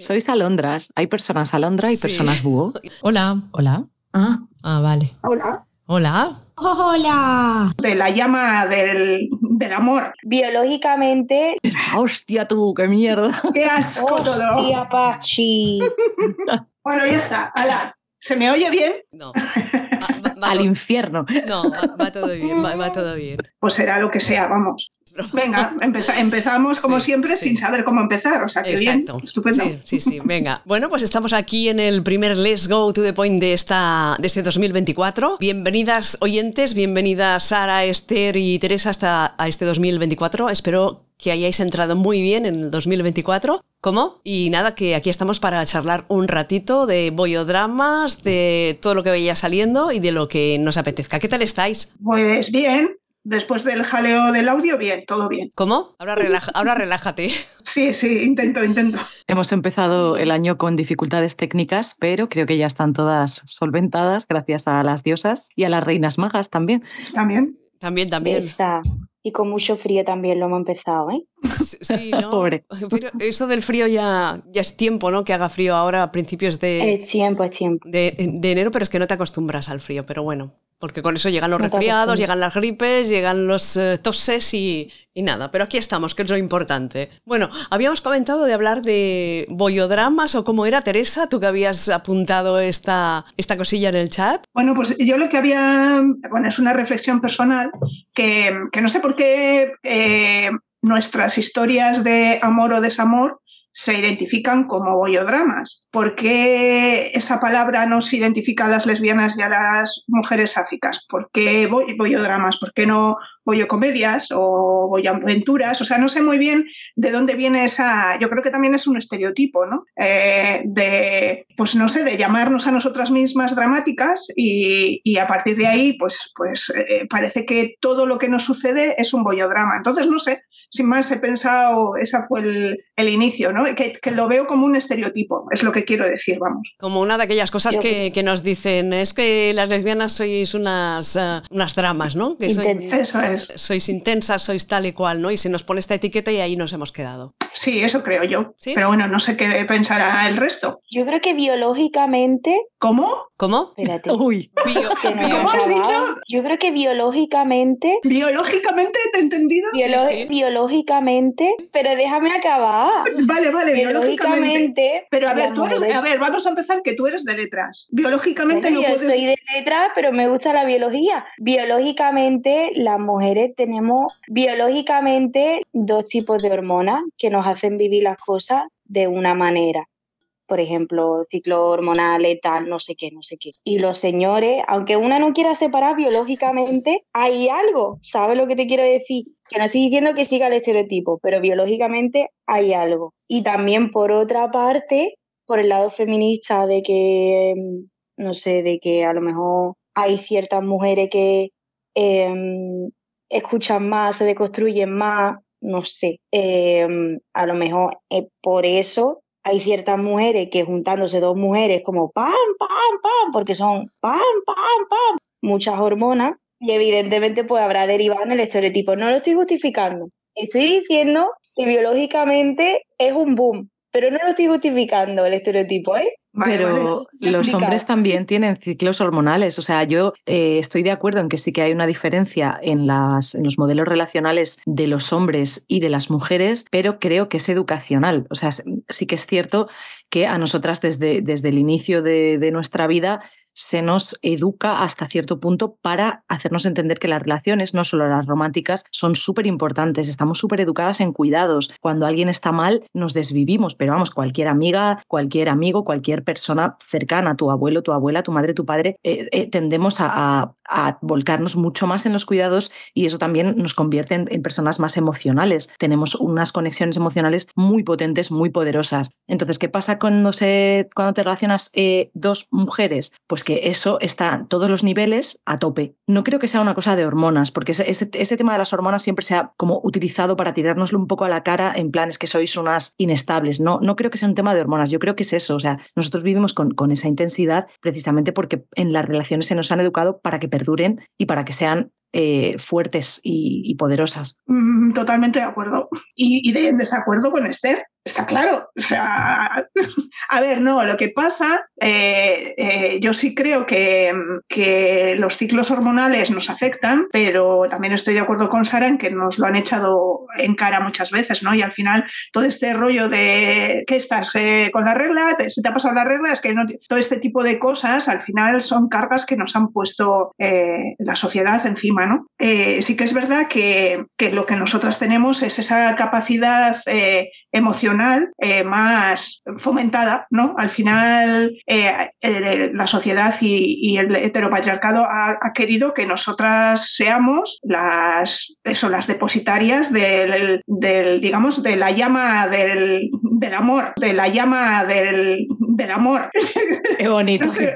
Sois alondras. Hay personas alondra y personas búho. Hola. Hola. Ah. Ah, vale. Hola. Hola. Hola. De la llama del, del amor. Biológicamente. Hostia, tú, qué mierda. Qué asco todo. Hostia, Pachi. Bueno, ya está. Ala. ¿Se me oye bien? No. Va- va Al infierno. no, va, va todo bien, va, va todo bien. Pues será lo que sea, vamos. Venga, empeza- empezamos como Sí, siempre sí. sin saber cómo empezar. O sea, que Exacto. bien. Estupendo. Sí, sí, sí. Venga. Bueno, pues estamos aquí en el primer Let's Go to the Point de, esta, de este 2024. Bienvenidas oyentes, bienvenidas Sara, Esther y Teresa hasta a este 2024. Espero que hayáis entrado muy bien en el 2024. ¿Cómo? Y nada, que aquí estamos para charlar un ratito de bollodramas, de todo lo que vaya saliendo y de lo que nos apetezca. ¿Qué tal estáis? Pues bien. Después del jaleo del audio, bien, todo bien. ¿Cómo? Ahora, relaja- ahora relájate. Sí, sí, intento, intento. Hemos empezado el año con dificultades técnicas, pero creo que ya están todas solventadas gracias a las diosas y a las reinas magas también. También. También, también. Esa. Y con mucho frío también lo hemos empezado, ¿eh? Sí, ¿no? Pobre. Pero eso del frío ya, ya es tiempo, ¿no? Que haga frío ahora a principios de, Es tiempo, es tiempo. de, de enero, pero es que no te acostumbras al frío, pero bueno. Porque con eso llegan los resfriados, llegan las gripes, llegan los eh, toses y, y nada. Pero aquí estamos, que es lo importante. Bueno, habíamos comentado de hablar de bollodramas o cómo era, Teresa, tú que habías apuntado esta, esta cosilla en el chat. Bueno, pues yo lo que había, bueno, es una reflexión personal que, que no sé por qué eh, nuestras historias de amor o desamor se identifican como bollodramas. ¿Por qué esa palabra nos identifica a las lesbianas y a las mujeres sáficas? ¿Por qué boy- bollodramas? ¿Por qué no bollocomedias o bolloaventuras? O sea, no sé muy bien de dónde viene esa. Yo creo que también es un estereotipo, ¿no? Eh, de, pues no sé, de llamarnos a nosotras mismas dramáticas y, a partir de ahí, pues, pues eh, parece que todo lo que nos sucede es un bollodrama. Entonces, no sé, sin más he pensado, ese fue el, el inicio, ¿no? Que, que lo veo como un estereotipo, es lo que quiero decir, vamos. Como una de aquellas cosas que, que nos dicen, es que las lesbianas sois unas, eh, unas dramas, ¿no? Que sois-. Eso es. sois intensas, sois tal y cual, ¿no? Y se nos pone esta etiqueta y ahí nos hemos quedado. Sí, eso creo yo. ¿Sí? Pero bueno, no sé qué pensará el resto. Yo creo que biológicamente. ¿Cómo? ¿Cómo? Espérate. Uy, Bio- no ¿Cómo has dicho? Yo creo que biológicamente. ¿Biológicamente te he entendido? biolo- sí. Biológicamente. Pero déjame acabar. Vale, vale, biológicamente. Biológicamente. Pero a ver, tú eres, mujer- a ver, vamos a empezar que tú eres de letras. Biológicamente Bueno, no yo puedes. soy de letras, pero me gusta la biología. Biológicamente, las mujeres tenemos biológicamente dos tipos de hormonas que nos hacen vivir las cosas de una manera. Por ejemplo, ciclo hormonal, tal, no sé qué, no sé qué. Y los señores, aunque una no quiera separar biológicamente, hay algo. ¿Sabes lo que te quiero decir? Que no estoy diciendo que siga el estereotipo, pero biológicamente hay algo. Y también, por otra parte, por el lado feminista de que, mm, no sé, de que a lo mejor hay ciertas mujeres que em, escuchan más, se deconstruyen más, no sé. Em, a lo mejor por eso hay ciertas mujeres que juntándose dos mujeres como pam, pam, pam, porque son pam, pam, pam, muchas hormonas y evidentemente pues habrá derivado en el estereotipo. No lo estoy justificando. Estoy diciendo que biológicamente es un boom, pero no lo estoy justificando el estereotipo, ¿eh? Vale, pero vale. los hombres también tienen ciclos hormonales. O sea, yo eh, estoy de acuerdo en que sí que hay una diferencia en, las, en los modelos relacionales de los hombres y de las mujeres, pero creo que es educacional. O sea, sí que es cierto que a nosotras desde, desde el inicio de, de nuestra vida se nos educa hasta cierto punto para hacernos entender que las relaciones, no solo las románticas, son súper importantes. Estamos súper educadas en cuidados. Cuando alguien está mal, nos desvivimos, pero vamos, cualquier amiga, cualquier amigo, cualquier persona cercana, tu abuelo, tu abuela, tu madre, tu padre, eh, eh, tendemos a, volcarnos mucho más en los cuidados y eso también nos convierte en, en personas más emocionales. Tenemos unas conexiones emocionales muy potentes, muy poderosas. Entonces, ¿qué pasa cuando, se, cuando te relacionas eh, dos mujeres? Pues que eso está todos los niveles a tope. No creo que sea una cosa de hormonas, porque ese, tema de las hormonas siempre se ha como utilizado para tirárnoslo un poco a la cara en planes que sois unas inestables. No, no creo que sea un tema de hormonas, yo creo que es eso. O sea, nosotros vivimos con esa intensidad precisamente porque en las relaciones se nos han educado para que perduren y para que sean eh, fuertes y, poderosas. Mm, totalmente de acuerdo. Y, de, en desacuerdo con Esther. Está claro. O sea, a ver, no, lo que pasa, eh, eh, yo sí creo que, los ciclos hormonales nos afectan, pero también estoy de acuerdo con Sara en que nos lo han echado en cara muchas veces, ¿no? Y al final todo este rollo de que estás con la regla, se te ha pasado la regla, es que todo este tipo de cosas al final son cargas que nos han puesto la sociedad encima, ¿no? sí que es verdad que, lo que nosotras tenemos es esa capacidad emocional eh, más fomentada, ¿no? Al final eh, eh, la sociedad y, el heteropatriarcado ha, querido que nosotras seamos las, eso, las depositarias del, digamos, de la llama del, amor, de la llama del, amor. Qué bonito. no, sé,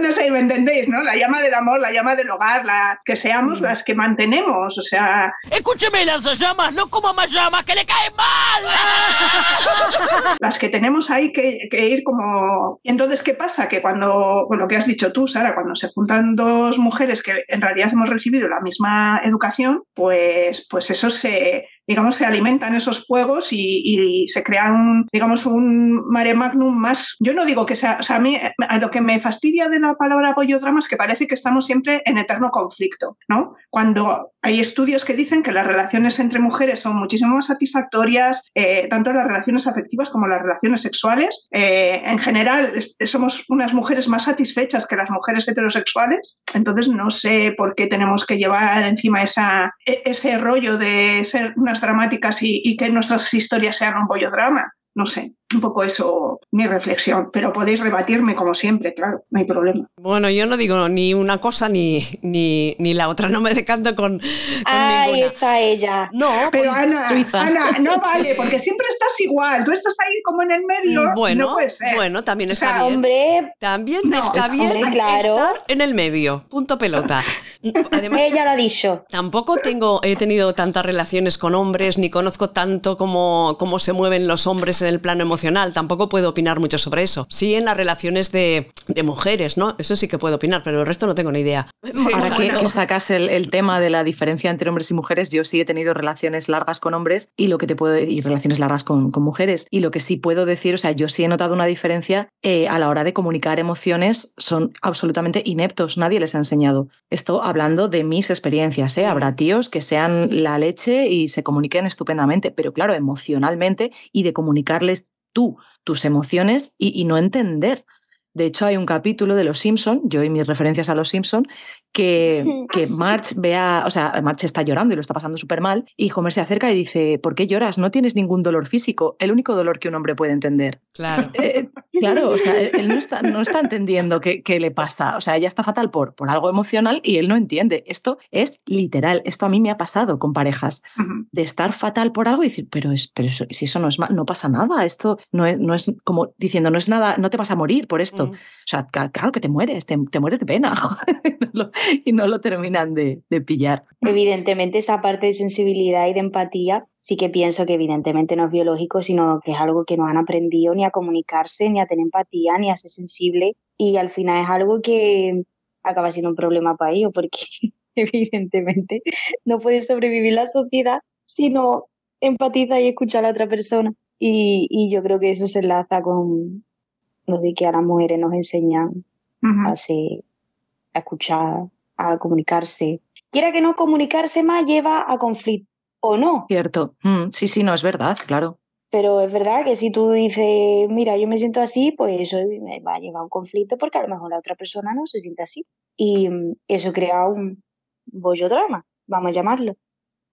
no sé, me entendéis, ¿no? La llama del amor, la llama del hogar, la, que seamos mm. las que mantenemos, o sea... Escúcheme, las llamas, no como más llamas, que le caen mal. Las que tenemos ahí que, ir como... entonces, ¿qué pasa? Que cuando, con lo que has dicho tú, Sara, cuando se juntan dos mujeres que en realidad hemos recibido la misma educación, pues, pues eso se, digamos, se alimentan esos fuegos y, se crean, digamos, un mare magnum más. Yo no digo que sea, o sea, a mí a lo que me fastidia de la palabra apoyodrama es que parece que estamos siempre en eterno conflicto, ¿no? Cuando hay estudios que dicen que las relaciones entre mujeres son muchísimo más satisfactorias, eh, tanto las relaciones afectivas como las relaciones sexuales. Eh, en general, somos unas mujeres más satisfechas que las mujeres heterosexuales, entonces no sé por qué tenemos que llevar encima esa, e, ese rollo de ser unas dramáticas y, que nuestras historias sean un bollodrama. No sé, un poco eso mi reflexión, pero podéis rebatirme como siempre, claro, no hay problema. Bueno, yo no digo ni una cosa ni, ni, ni la otra, no me decanto con, con Ay, está ella. No, pero Ana, Ana, no vale, porque siempre estás igual, tú estás ahí como en el medio, bueno, no puede ser. Bueno, también está bien. Hombre, también está bien claro. estar en el medio, punto pelota. Además, ella lo ha dicho. Tampoco tengo, he tenido tantas relaciones con hombres, ni conozco tanto cómo, cómo se mueven los hombres en el plano emocional tampoco puedo opinar mucho sobre eso. Sí en las relaciones de, mujeres, ¿no? Eso sí que puedo opinar, pero el resto no tengo ni idea. Ahora que, sacas el, tema de la diferencia entre hombres y mujeres, yo sí he tenido relaciones largas con hombres y lo que te puedo y relaciones largas con, mujeres. Y lo que sí puedo decir, o sea, yo sí he notado una diferencia eh, a la hora de comunicar emociones, son absolutamente ineptos, nadie les ha enseñado. Esto hablando de mis experiencias, ¿eh? Habrá tíos que sean la leche y se comuniquen estupendamente, pero claro, emocionalmente y de comunicarles tú tus emociones y, no entender. De hecho, hay un capítulo de Los Simpson, yo y mis referencias a Los Simpson, que, que March vea, o sea, March está llorando y lo está pasando súper mal, y Homer se acerca y dice, ¿por qué lloras? No tienes ningún dolor físico, el único dolor que un hombre puede entender. Claro. Eh, claro, o sea, él no está, no está entendiendo qué, qué, le pasa, o sea, ella está fatal por, por algo emocional y él no entiende. Esto es literal, esto a mí me ha pasado con parejas, de estar fatal por algo y decir, pero, es, pero si eso no, es, no pasa nada, esto no es, no es como diciendo, no es nada, no te vas a morir por esto. Mm. O sea, claro que te mueres, te, te mueres de pena. y no lo terminan de, pillar. Evidentemente esa parte de sensibilidad y de empatía sí que pienso que evidentemente no es biológico, sino que es algo que no han aprendido ni a comunicarse, ni a tener empatía, ni a ser sensible. Y al final es algo que acaba siendo un problema para ellos, porque evidentemente no puede sobrevivir la sociedad si no empatiza y escucha a la otra persona. Y, yo creo que eso se enlaza con lo de que a las mujeres nos enseñan a, a escuchar, a comunicarse. Quiera que no comunicarse más lleva a conflicto, ¿o no? Cierto. Mm, sí, sí, no, es verdad, claro. Pero es verdad que si tú dices, mira, yo me siento así, pues eso me va a llevar a un conflicto porque a lo mejor la otra persona no se siente así. Y mm, eso crea un bollo drama, vamos a llamarlo.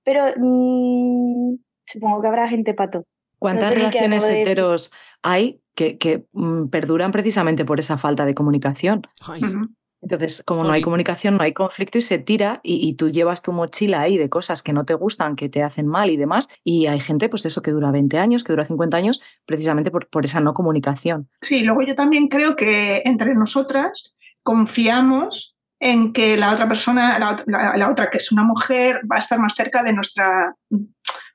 Pero mmm, supongo que habrá gente pato. ¿Cuántas relaciones heteros hay que, que mm, perduran precisamente por esa falta de comunicación? Entonces, como no hay comunicación, no hay conflicto y se tira y, tú llevas tu mochila ahí de cosas que no te gustan, que te hacen mal y demás. Y hay gente, pues eso, que dura 20 años, que dura 50 años, precisamente por, por esa no comunicación. Sí, luego yo también creo que entre nosotras confiamos en que la otra persona, la, otra que es una mujer, va a estar más cerca de nuestra,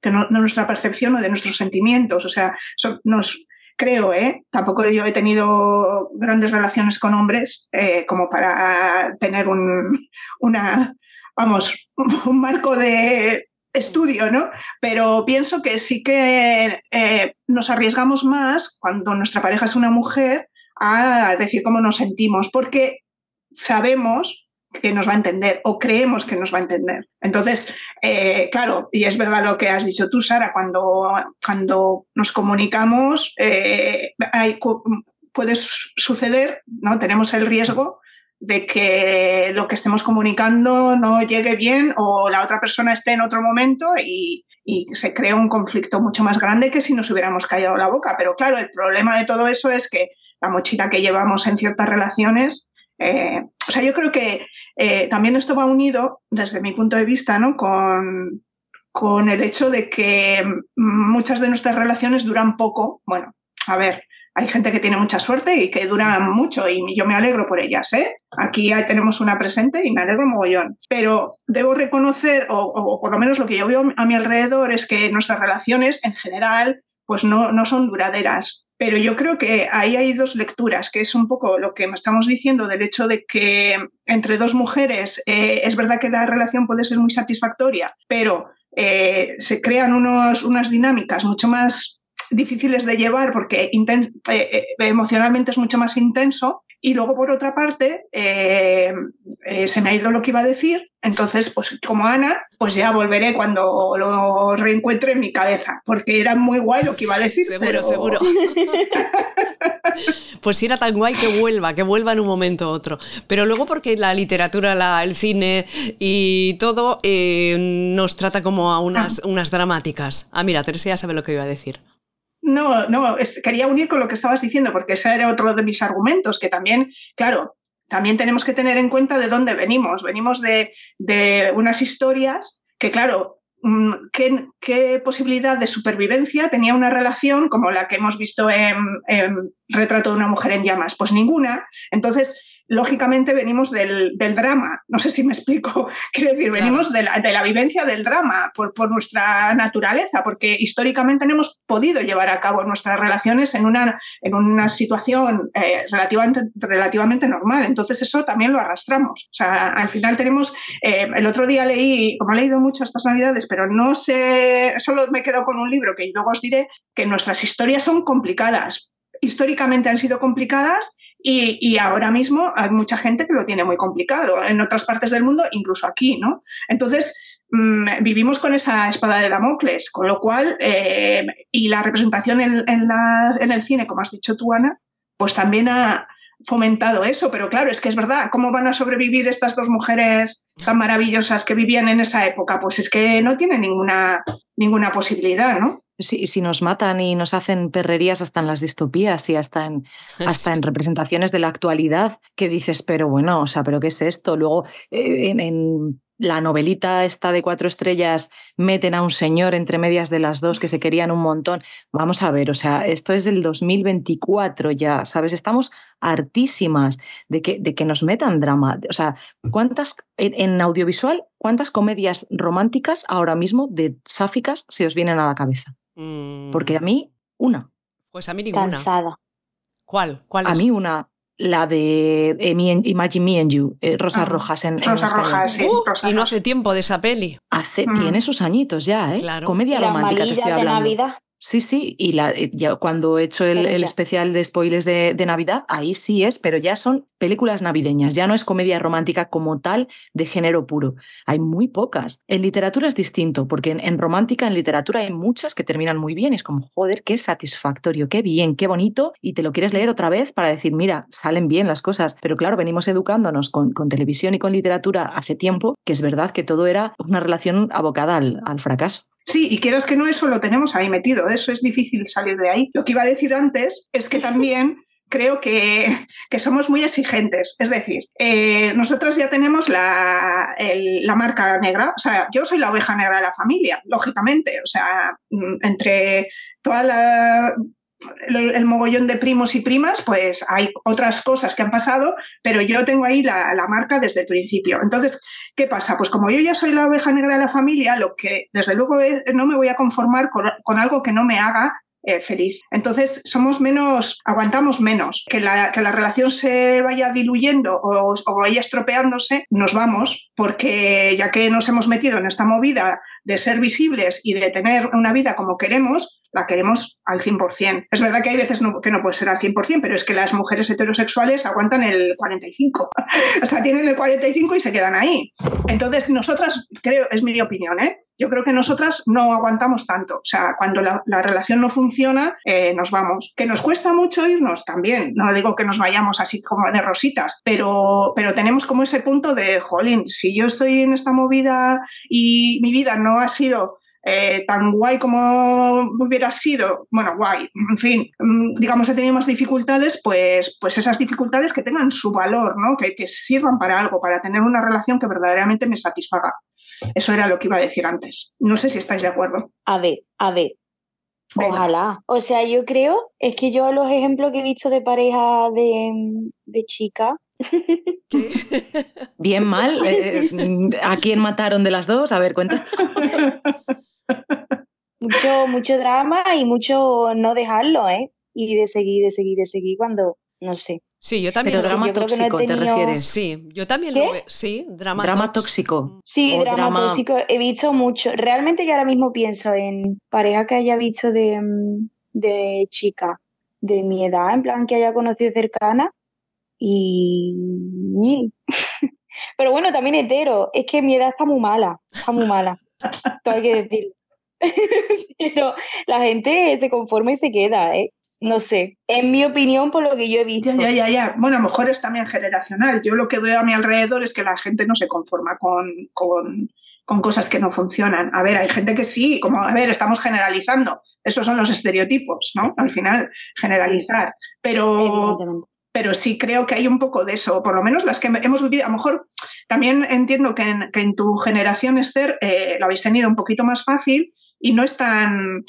de nuestra percepción o de nuestros sentimientos. O sea, nos, creo, ¿eh? Tampoco yo he tenido grandes relaciones con hombres eh, como para tener un, una, vamos, un marco de, estudio, ¿no? Pero pienso que sí que eh, nos arriesgamos más cuando nuestra pareja es una mujer a decir cómo nos sentimos, porque sabemos que nos va a entender o creemos que nos va a entender. Entonces, eh, claro, y es verdad lo que has dicho tú, Sara, cuando, cuando nos comunicamos, eh, puede suceder, ¿no? Tenemos el riesgo de que lo que estemos comunicando no llegue bien o la otra persona esté en otro momento y, se crea un conflicto mucho más grande que si nos hubiéramos callado la boca. Pero claro, el problema de todo eso es que la mochila que llevamos en ciertas relaciones, eh, o sea, yo creo que eh, también esto va unido, desde mi punto de vista, ¿no? con, con el hecho de que muchas de nuestras relaciones duran poco. Bueno, a ver, hay gente que tiene mucha suerte y que dura mucho y yo me alegro por ellas. ¿eh? Aquí tenemos una presente y me alegro mogollón. Pero debo reconocer, o, por lo menos lo que yo veo a mi alrededor, es que nuestras relaciones en general pues no, no son duraderas. Pero yo creo que ahí hay dos lecturas, que es un poco lo que estamos diciendo del hecho de que entre dos mujeres eh, es verdad que la relación puede ser muy satisfactoria, pero eh, se crean unos, unas dinámicas mucho más difíciles de llevar porque eh, emocionalmente es mucho más intenso. Y luego, por otra parte, eh, se me ha ido lo que iba a decir. Entonces, pues como Ana, pues ya volveré cuando lo reencuentre en mi cabeza, porque era muy guay lo que iba a decir. Seguro, seguro. pues si era tan guay que vuelva, que vuelva en un momento u otro. Pero luego porque la literatura, la, el cine y todo nos trata como a unas, ah. unas dramáticas. Ah, mira, Teresa ya sabe lo que iba a decir. No, no, quería unir con lo que estabas diciendo, porque ese era otro de mis argumentos, que también, claro, también tenemos que tener en cuenta de dónde venimos. Venimos de, unas historias que, claro, mm, ¿qué, posibilidad de supervivencia tenía una relación como la que hemos visto en, en Retrato de una mujer en llamas? Pues ninguna. Entonces, lógicamente venimos del, drama, no sé si me explico, quiero decir, venimos de la, vivencia del drama por, nuestra naturaleza, porque históricamente no hemos podido llevar a cabo nuestras relaciones en una, en una situación eh, relativamente, relativamente normal, entonces eso también lo arrastramos. O sea, al final tenemos, eh, el otro día leí, como he leído mucho estas navidades, pero no sé, solo me quedo con un libro que luego os diré, que nuestras historias son complicadas. Históricamente han sido complicadas y, ahora mismo hay mucha gente que lo tiene muy complicado, en otras partes del mundo, incluso aquí, ¿no? Entonces, mm, vivimos con esa espada de Damocles, con lo cual, eh, y la representación en, en, el cine, como has dicho tú, Ana, pues también ha fomentado eso, pero claro, es que es verdad, ¿cómo van a sobrevivir estas dos mujeres tan maravillosas que vivían en esa época? Pues es que no tienen ninguna, ninguna posibilidad, ¿no? Si, si, nos matan y nos hacen perrerías hasta en las distopías y hasta en, hasta en representaciones de la actualidad, que dices, pero bueno, o sea, ¿pero qué es esto? Luego, eh, en, la novelita esta de cuatro estrellas, meten a un señor entre medias de las dos que se querían un montón. Vamos a ver, o sea, esto es del 2024 ya, ¿sabes? Estamos hartísimas de que, de que nos metan drama. O sea, ¿cuántas, en, audiovisual, cuántas comedias románticas ahora mismo de sáficas se os vienen a la cabeza? Porque a mí, una. Pues a mí ninguna. Cansada. ¿Cuál? ¿Cuál A mí una. La de eh, Imagine Me and You, eh, Rosas ah, Rojas en, Rosas Rojas, sí, uh, y no hace tiempo de esa peli. Hace, mm. Tiene sus añitos ya, ¿eh? Claro. Comedia romántica, te estoy hablando. De Navidad. Sí, sí, y la, eh, cuando he hecho el, especial de spoilers de, Navidad, ahí sí es, pero ya son películas navideñas, ya no es comedia romántica como tal de género puro. Hay muy pocas. En literatura es distinto, porque en, romántica, en literatura hay muchas que terminan muy bien. Es como, joder, qué satisfactorio, qué bien, qué bonito, y te lo quieres leer otra vez para decir, mira, salen bien las cosas. Pero claro, venimos educándonos con, con televisión y con literatura hace tiempo, que es verdad que todo era una relación abocada al, al fracaso. Sí, y quieras que no, eso lo tenemos ahí metido, eso es difícil salir de ahí. Lo que iba a decir antes es que también creo que, somos muy exigentes. Es decir, eh, nosotros ya tenemos la, la, marca negra, o sea, yo soy la oveja negra de la familia, lógicamente, o sea, mm, entre toda la el, mogollón de primos y primas, pues hay otras cosas que han pasado, pero yo tengo ahí la, marca desde el principio. Entonces, ¿qué pasa? Pues como yo ya soy la oveja negra de la familia, lo que desde luego no me voy a conformar con, algo que no me haga eh, feliz. Entonces somos menos, aguantamos menos. Que la, que la relación se vaya diluyendo o, o, vaya estropeándose, nos vamos, porque ya que nos hemos metido en esta movida de ser visibles y de tener una vida como queremos, la queremos al 100%. Es verdad que hay veces que no puede ser al 100%, pero es que las mujeres heterosexuales aguantan el 45%. o sea, tienen el 45% y se quedan ahí. Entonces, nosotras, creo, es mi opinión, ¿eh? Yo creo que nosotras no aguantamos tanto. O sea, cuando la, relación no funciona, eh, nos vamos. Que nos cuesta mucho irnos también. No digo que nos vayamos así como de rositas, pero, pero tenemos como ese punto de, jolín, si yo estoy en esta movida y mi vida no ha sido eh, tan guay como hubiera sido, bueno, guay, en fin, mm, digamos, he tenido más dificultades, pues, pues esas dificultades que tengan su valor, ¿no? que, que sirvan para algo, para tener una relación que verdaderamente me satisfaga. Eso era lo que iba a decir antes. No sé si estáis de acuerdo. A ver, a ver. Ojalá. O sea, yo creo, es que yo los ejemplos que he visto de pareja de, de chica, Bien mal. Eh, eh, ¿A quién mataron de las dos? A ver, cuenta. mucho, mucho drama y mucho no dejarlo, ¿eh? Y de seguir, de seguir, de seguir cuando, no sé. Sí, yo también. Pero drama tóxico, ¿te refieres? Sí, yo también lo veo. Sí, drama, drama tóxico. Sí, drama, tóxico. He visto mucho. Realmente yo ahora mismo pienso en pareja que haya visto de, mm, de chica de mi edad, en plan que haya conocido cercana. Y. Pero bueno, también hetero. Es que mi edad está muy mala. Está muy mala. Todo hay que decir. Pero la gente se conforma y se queda, ¿eh? no sé, en mi opinión, por lo que yo he visto. Ya, ya, ya, Bueno, a lo mejor es también generacional. Yo lo que veo a mi alrededor es que la gente no se conforma con, con, con cosas que no funcionan. A ver, hay gente que sí, como, a ver, estamos generalizando. Esos son los estereotipos, ¿no? Al final, generalizar. Pero, pero sí creo que hay un poco de eso, por lo menos las que hemos vivido. A lo mejor también entiendo que en, que en tu generación, Esther, eh, lo habéis tenido un poquito más fácil y no es tan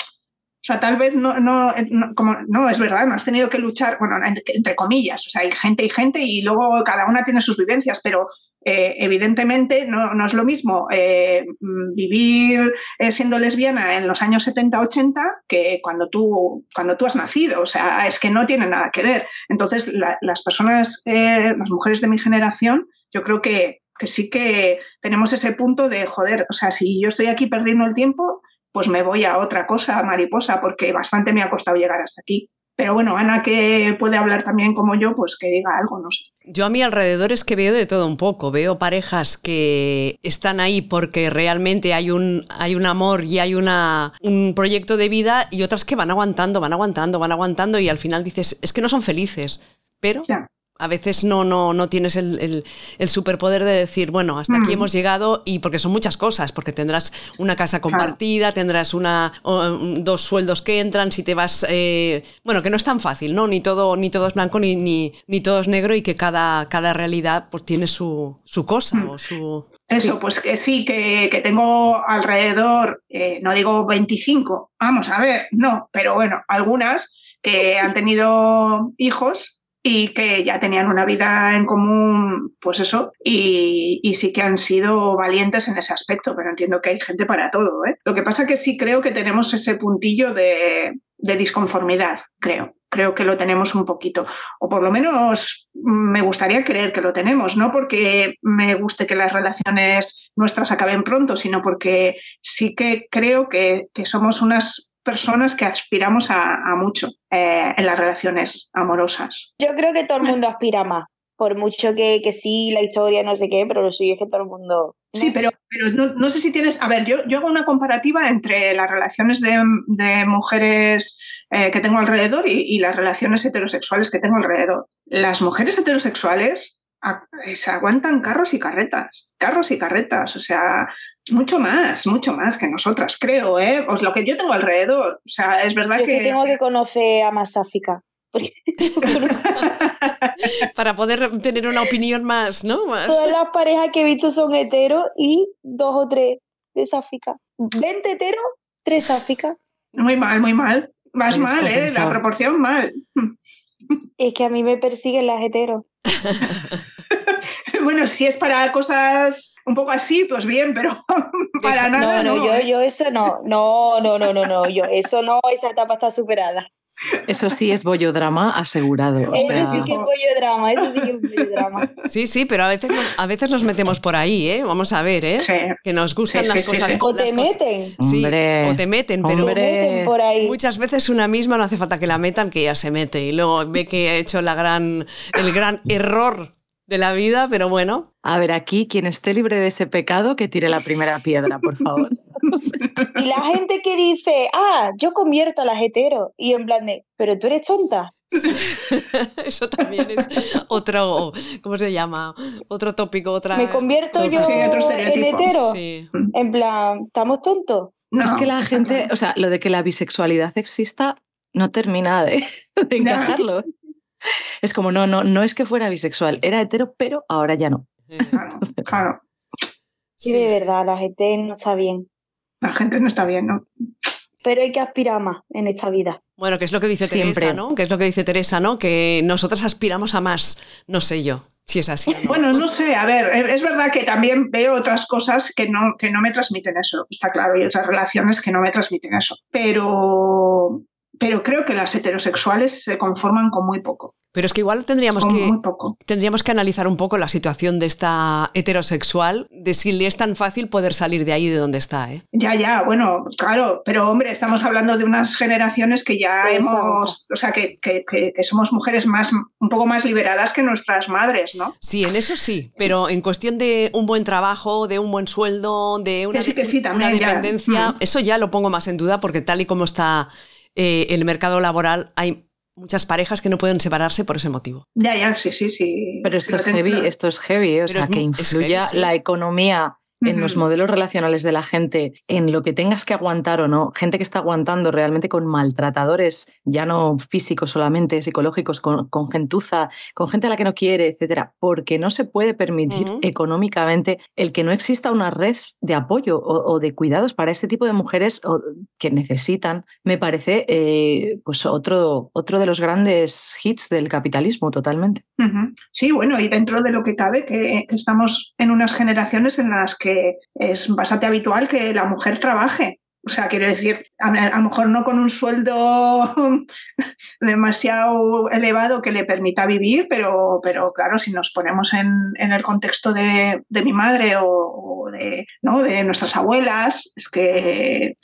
o sea, tal vez no, no, como, no, es verdad, no has tenido que luchar, bueno, entre, comillas, o sea, hay gente y gente y luego cada una tiene sus vivencias, pero eh, evidentemente no, no, es lo mismo eh, vivir eh, siendo lesbiana en los años 70-80 que cuando tú, cuando tú has nacido, o sea, es que no tiene nada que ver. Entonces, las personas, las mujeres de mi generación, yo creo que, que sí que tenemos ese punto de, joder, o sea, si yo estoy aquí perdiendo el tiempo, pues me voy a otra cosa, mariposa, porque bastante me ha costado llegar hasta aquí. Pero bueno, Ana, que puede hablar también como yo, pues que diga algo, no sé. Yo a mi alrededor es que veo de todo un poco. Veo parejas que están ahí porque realmente hay un, hay un amor y hay una, un proyecto de vida y otras que van aguantando, van aguantando, van aguantando y al final dices, es que no son felices. Pero a veces no, no, no tienes el, superpoder de decir, bueno, hasta aquí mm. hemos llegado y porque son muchas cosas, porque tendrás una casa compartida, tendrás una, dos sueldos que entran, si te vas, eh, bueno, que no es tan fácil, ¿no? Ni todo, ni todo es blanco ni, ni, ni todo es negro y que cada, cada realidad pues, tiene su, su cosa mm. o su... Eso, pues que sí, que, tengo alrededor, eh, no digo 25, vamos a ver, no, pero bueno, algunas que han tenido hijos y que ya tenían una vida en común, pues eso, y, sí que han sido valientes en ese aspecto, pero entiendo que hay gente para todo. ¿eh? Lo que pasa que sí creo que tenemos ese puntillo de, de disconformidad, creo. Creo que lo tenemos un poquito, o por lo menos me gustaría creer que lo tenemos, no porque me guste que las relaciones nuestras acaben pronto, sino porque sí que creo que, que somos unas personas que aspiramos a, mucho eh, en las relaciones amorosas. Yo creo que todo el mundo aspira más, por mucho que, que, sí, la historia, no sé qué, pero lo suyo es que todo el mundo... Sí, pero, pero no, sé si tienes... A ver, yo, yo hago una comparativa entre las relaciones de, mujeres eh, que tengo alrededor y, las relaciones heterosexuales que tengo alrededor. Las mujeres heterosexuales se aguantan carros y carretas, carros y carretas, o sea, mucho más, mucho más que nosotras, creo, ¿eh? Pues lo que yo tengo alrededor. O sea, es verdad que... tengo que conocer a Masáfica. Para poder tener una opinión más, ¿no? Más... Todas las parejas que he visto son heteros y dos o tres de Sáfica. 20 heteros, tres Sáfica. Muy mal, muy mal. Más mal, ¿eh? La proporción mal. Es que a mí me persiguen las heteros. bueno, si es para cosas un poco así, pues bien, pero Para nada, no, no. yo, ¿eh? yo eso no, no, no, no, no, no, yo eso no, esa etapa está superada. Eso sí es bollodrama asegurado. o Eso sea, sí que es pollo drama, eso sí que es pollo drama. Sí, sí, pero a veces, nos, a veces nos metemos por ahí, ¿eh? Vamos a ver, ¿eh? Sí. Que nos gustan Sí, las sí, cosas. sí. O las te cosas- meten, Sí, Hombre, o te meten, pero hombre. te meten por ahí. muchas veces una misma no hace falta que la metan, que ya se mete. Y luego ve que ha hecho la gran, el gran error de la vida, pero bueno. A ver, aquí quien esté libre de ese pecado, que tire la primera piedra, por favor. Y la gente que dice, ah, yo convierto a las hetero. Y en plan de, pero tú eres tonta. Eso también es otro, ¿cómo se llama? Otro tópico, otra... Me convierto yo Sí, en hetero. Sí. En plan, ¿estamos tontos? No, es que la gente, o sea, lo de que la bisexualidad exista no termina de, de encajarlo. Es como, no, no, no es que fuera bisexual, era hetero, pero ahora ya no. Claro, claro. Sí, de verdad, la gente no está bien. La gente no está bien, ¿no? Pero hay que aspirar más en esta vida. Bueno, que es lo que dice Siempre. Teresa, ¿no? Que es lo que dice Teresa, ¿no? Que nosotras aspiramos a más. No sé yo si es así no. Bueno, no sé, a ver, es verdad que también veo otras cosas que no, que no me transmiten eso, está claro, y otras relaciones que no me transmiten eso. Pero, pero creo que las heterosexuales se conforman con muy poco, Pero es que igual tendríamos con que, muy poco. tendríamos que analizar un poco la situación de esta heterosexual, de si le es tan fácil poder salir de ahí de donde está, ¿eh? Ya, ya, bueno, claro, pero hombre, estamos hablando de unas generaciones que ya hemos, o sea, que, que- que- que somos mujeres más, un poco más liberadas que nuestras madres, ¿no? Sí, en eso sí, pero en cuestión de un buen trabajo, de un buen sueldo, de una, sí, también, dependencia, Mm. eso ya lo pongo más en duda porque tal y como está eh, el mercado laboral, hay muchas parejas que no pueden separarse por ese motivo. Ya, ya, sí, sí, sí. Pero esto es heavy, esto es heavy, ¿eh? o Pero sea, es que influya heavy, sí. la economía en los modelos relacionales de la gente, en lo que tengas que aguantar o no, gente que está aguantando realmente con maltratadores, ya no físicos solamente, psicológicos, con, con gentuza, con gente a la que no quiere, etcétera, porque no se puede permitir Ujú. económicamente el que no exista una red de apoyo o, o de cuidados para ese tipo de mujeres o- que necesitan, me parece eh, pues otro, otro de los grandes hits del capitalismo totalmente. Ujú. Sí, bueno, y dentro de lo que cabe, que estamos en unas generaciones en las que es bastante habitual que la mujer trabaje. O sea, quiero decir, a, lo mejor no con un sueldo demasiado elevado que le permita vivir, pero, pero claro, si nos ponemos en, el contexto de, mi madre o, de nuestras abuelas, es que,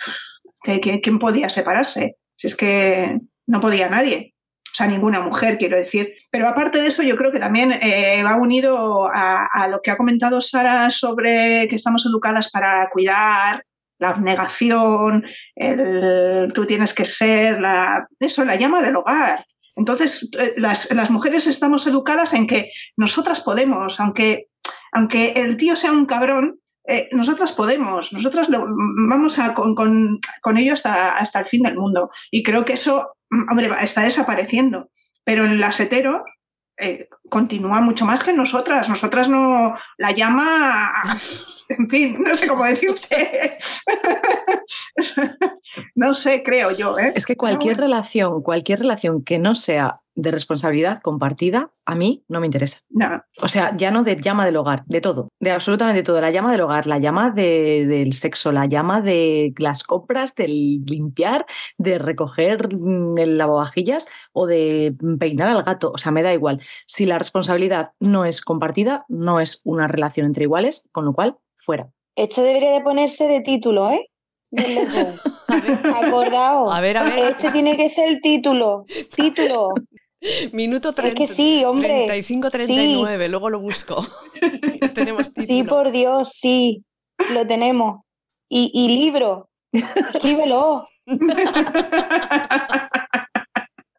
que- que- ¿quién podía separarse? Si es que no podía nadie. Sea, ninguna mujer, quiero decir. Pero aparte de eso, yo creo que también eh, va unido a, a lo que ha comentado Sara sobre que estamos educadas para cuidar, la abnegación, el, tú tienes que ser, la, eso, la llama del hogar. Entonces, eh, las, las mujeres estamos educadas en que nosotras podemos, aunque, aunque el tío sea un cabrón, eh, nosotras podemos, nosotras lo- vamos a, con, con- con ello hasta, hasta el fin del mundo. Y creo que eso, mm, hombre, está desapareciendo. Pero en las hetero eh, continúa mucho más que nosotras. Nosotras no la llama, en fin, no sé cómo decirte. no sé, creo yo. ¿eh? Es que cualquier bueno, relación, cualquier relación que no sea de responsabilidad compartida, a mí no me interesa. no. O sea, ya no de llama del hogar, de todo, de absolutamente todo. La llama del hogar, la llama de- del sexo, la llama de las compras, del limpiar, de recoger mm, el lavavajillas o de peinar al gato. O sea, me da igual. Si la responsabilidad no es compartida, no es una relación entre iguales, con lo cual, fuera. Esto debería de ponerse de título, ¿eh? Acordaos. A ver, a ver. Este tiene que ser el título. Título. Minuto 30, que sí, hombre. 35-39, luego lo busco. Tenemos título. Sí, por Dios, sí. Lo tenemos. Y, y libro. Escríbelo.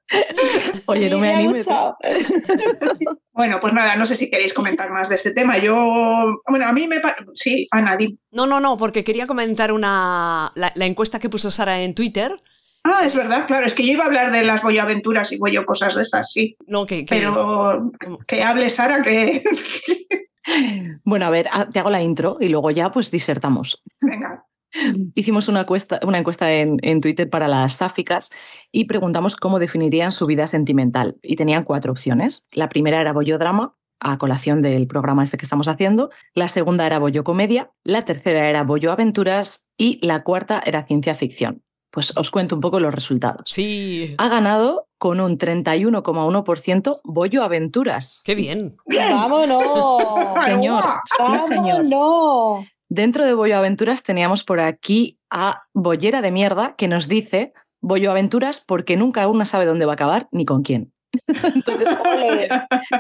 Oye, no me animes. ¿eh? Bueno, pues nada, no sé si queréis comentar más de este tema. Yo, bueno, a mí me parece, sí, Ana, di. No, no, no, porque quería comentar una la, la encuesta que puso Sara en Twitter. Ah, es verdad, claro, es que yo iba a hablar de las boyaventuras y bollo cosas de esas, sí. No, que, que- Pero que hable Sara, que Bueno, a ver, te hago la intro y luego ya pues disertamos. Hicimos una encuesta, una encuesta en, en Twitter para las sáficas y preguntamos cómo definirían su vida sentimental. Y tenían cuatro opciones. La primera era bollodrama, a colación del programa este que estamos haciendo. La segunda era Bollo Comedia, la tercera era Bollo Aventuras y la cuarta era Ciencia Ficción. Pues os cuento un poco los resultados. Sí. Ha ganado con un 31,1% Bollo Aventuras. ¡Qué bien! ¡Vámonos! Señor, sí señor. ¡Vámonos! Dentro de Bollo Aventuras teníamos por aquí a Bollera de Mierda que nos dice Bollo Aventuras porque nunca una sabe dónde va a acabar ni con quién. Entonces,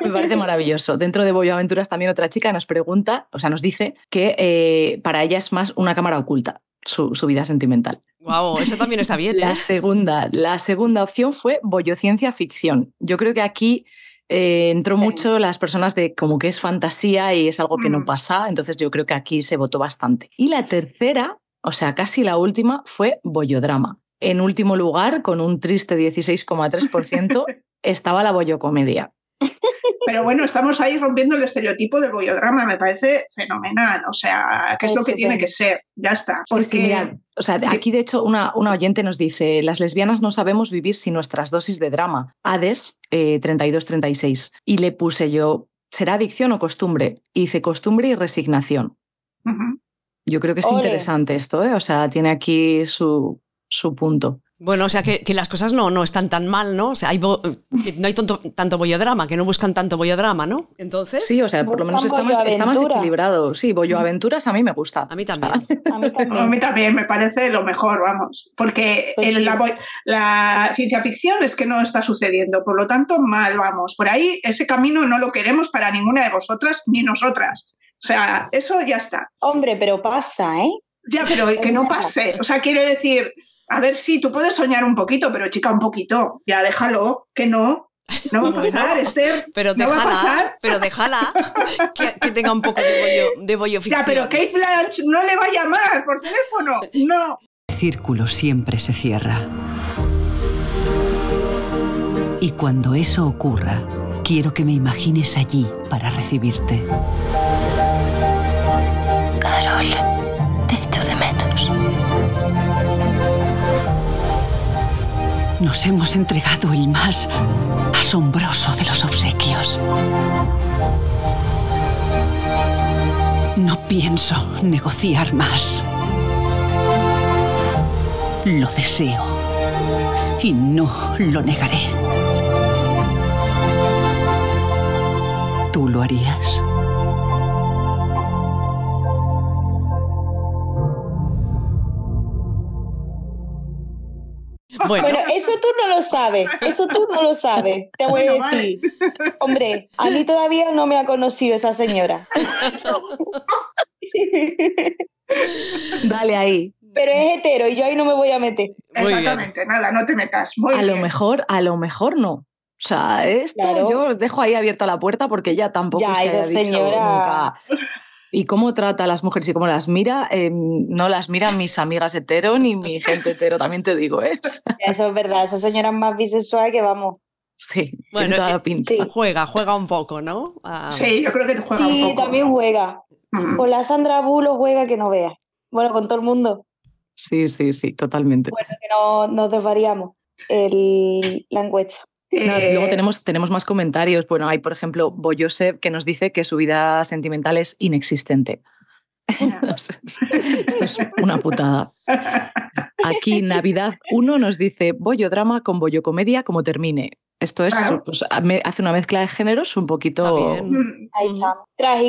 me parece maravilloso. Dentro de Bollo Aventuras también otra chica nos pregunta, o sea, nos dice que eh, para ella es más una cámara oculta su, su vida sentimental. Wow, eso también está bien. ¿eh? La segunda, la segunda opción fue Bollo Ciencia Ficción. Yo creo que aquí eh, entró Sí. mucho las personas de como que es fantasía y es algo que no Mm. pasa, entonces yo creo que aquí se votó bastante. Y la tercera, o sea, casi la última, fue Bollodrama. En último lugar, con un triste 16,3%, estaba la Bollocomedia. Pero bueno, estamos ahí rompiendo el estereotipo del bollodrama, me parece fenomenal. O sea, que es lo que tiene que ser, ya está. Sí, sí, Porque- o sea, aquí de hecho una, una oyente nos dice, las lesbianas no sabemos vivir sin nuestras dosis de drama. Hades, eh, 32-36. Y le puse yo, ¿será adicción o costumbre? Y dice costumbre y resignación. Yo creo que es Ole. interesante esto, ¿eh? O sea, tiene aquí su, su punto. Bueno, o sea que, que las cosas no, no están tan mal, ¿no? O sea, hay bo- que no hay tanto, tanto bollodrama, que no buscan tanto bollodrama, ¿no? Entonces, Sí, o sea, por lo menos está más, está más equilibrado. Sí, Bollo Aventuras a mí me gusta. a mí O sea, también. A mí también. A mí también me parece lo mejor, vamos. Porque Pues el- sí. la, bo- la ciencia ficción es que no está sucediendo. Por lo tanto, mal vamos. Por ahí ese camino no lo queremos para ninguna de vosotras ni nosotras. O sea, eso ya está. Hombre, pero pasa, ¿eh? Ya, pero que no pase. O sea, quiero decir, a ver, sí, tú puedes soñar un poquito, pero chica, un poquito. Ya déjalo, que no. No va a pasar, Bueno, Esther. Pero no va a déjala, pasar. pero déjala que, que tenga un poco de bollo, de bollo Ya, ficción. pero Kate Blanch no le va a llamar por teléfono. No. El círculo siempre se cierra. Y cuando eso ocurra, quiero que me imagines allí para recibirte. Nos hemos entregado el más asombroso de los obsequios. No pienso negociar más. Lo deseo y no lo negaré. ¿Tú lo harías? Bueno, Bueno, eso tú no lo sabes, eso tú no lo sabes, te voy a vale. decir. Hombre, a mí todavía no me ha conocido esa señora. Dale ahí. Pero es hetero y yo ahí no me voy a meter. Muy bien. Exactamente, nada, no te metas. Muy a lo mejor, a lo mejor no. O sea, esto Claro. yo dejo ahí abierta la puerta porque ella tampoco Ya, es que haya dicho señora- nunca. Y cómo trata a las mujeres y cómo las mira, eh, no las miran mis amigas hetero ni mi gente hetero, también te digo, ¿eh? Eso es verdad, esa señora es más bisexual que vamos. sí, Bueno, eh, la pinta. sí. juega, juega un poco, ¿no? Ah, Sí, yo creo que juega un Sí, poco. también juega. Mm. Con la Sandra Bulo juega que no veas. Bueno, con todo el mundo. Sí, sí, sí, totalmente. Bueno, que no nos desvariamos el, la encuesta. Eh, luego tenemos, tenemos más comentarios. Bueno, hay, por ejemplo, Boyosep que nos dice que su vida sentimental es inexistente. Esto es una putada. Aquí Navidad 1 nos dice Bollo drama con bollo comedia como termine. Esto es, Claro. pues, hace una mezcla de géneros un poquito. Mm.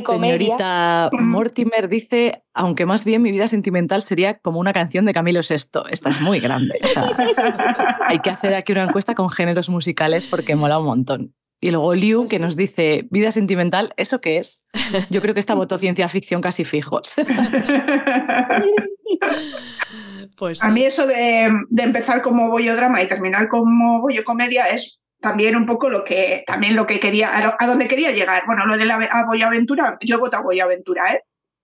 Señorita Ujú. Mortimer dice, aunque más bien mi vida sentimental sería como una canción de Camilo VI. Esta es muy grande. o sea, hay que hacer aquí una encuesta con géneros musicales porque mola un montón. Y luego Liu, Pues que nos dice, vida sentimental, ¿eso qué es? Yo creo que esta votó ciencia ficción casi fijos. Pues A mí eso de, de empezar como bollodrama y terminar como bollo comedia es también un poco lo que también lo que quería a, lo- a donde quería llegar. Bueno, lo de la a bolloaventura, yo he votado bolloaventura, ¿eh?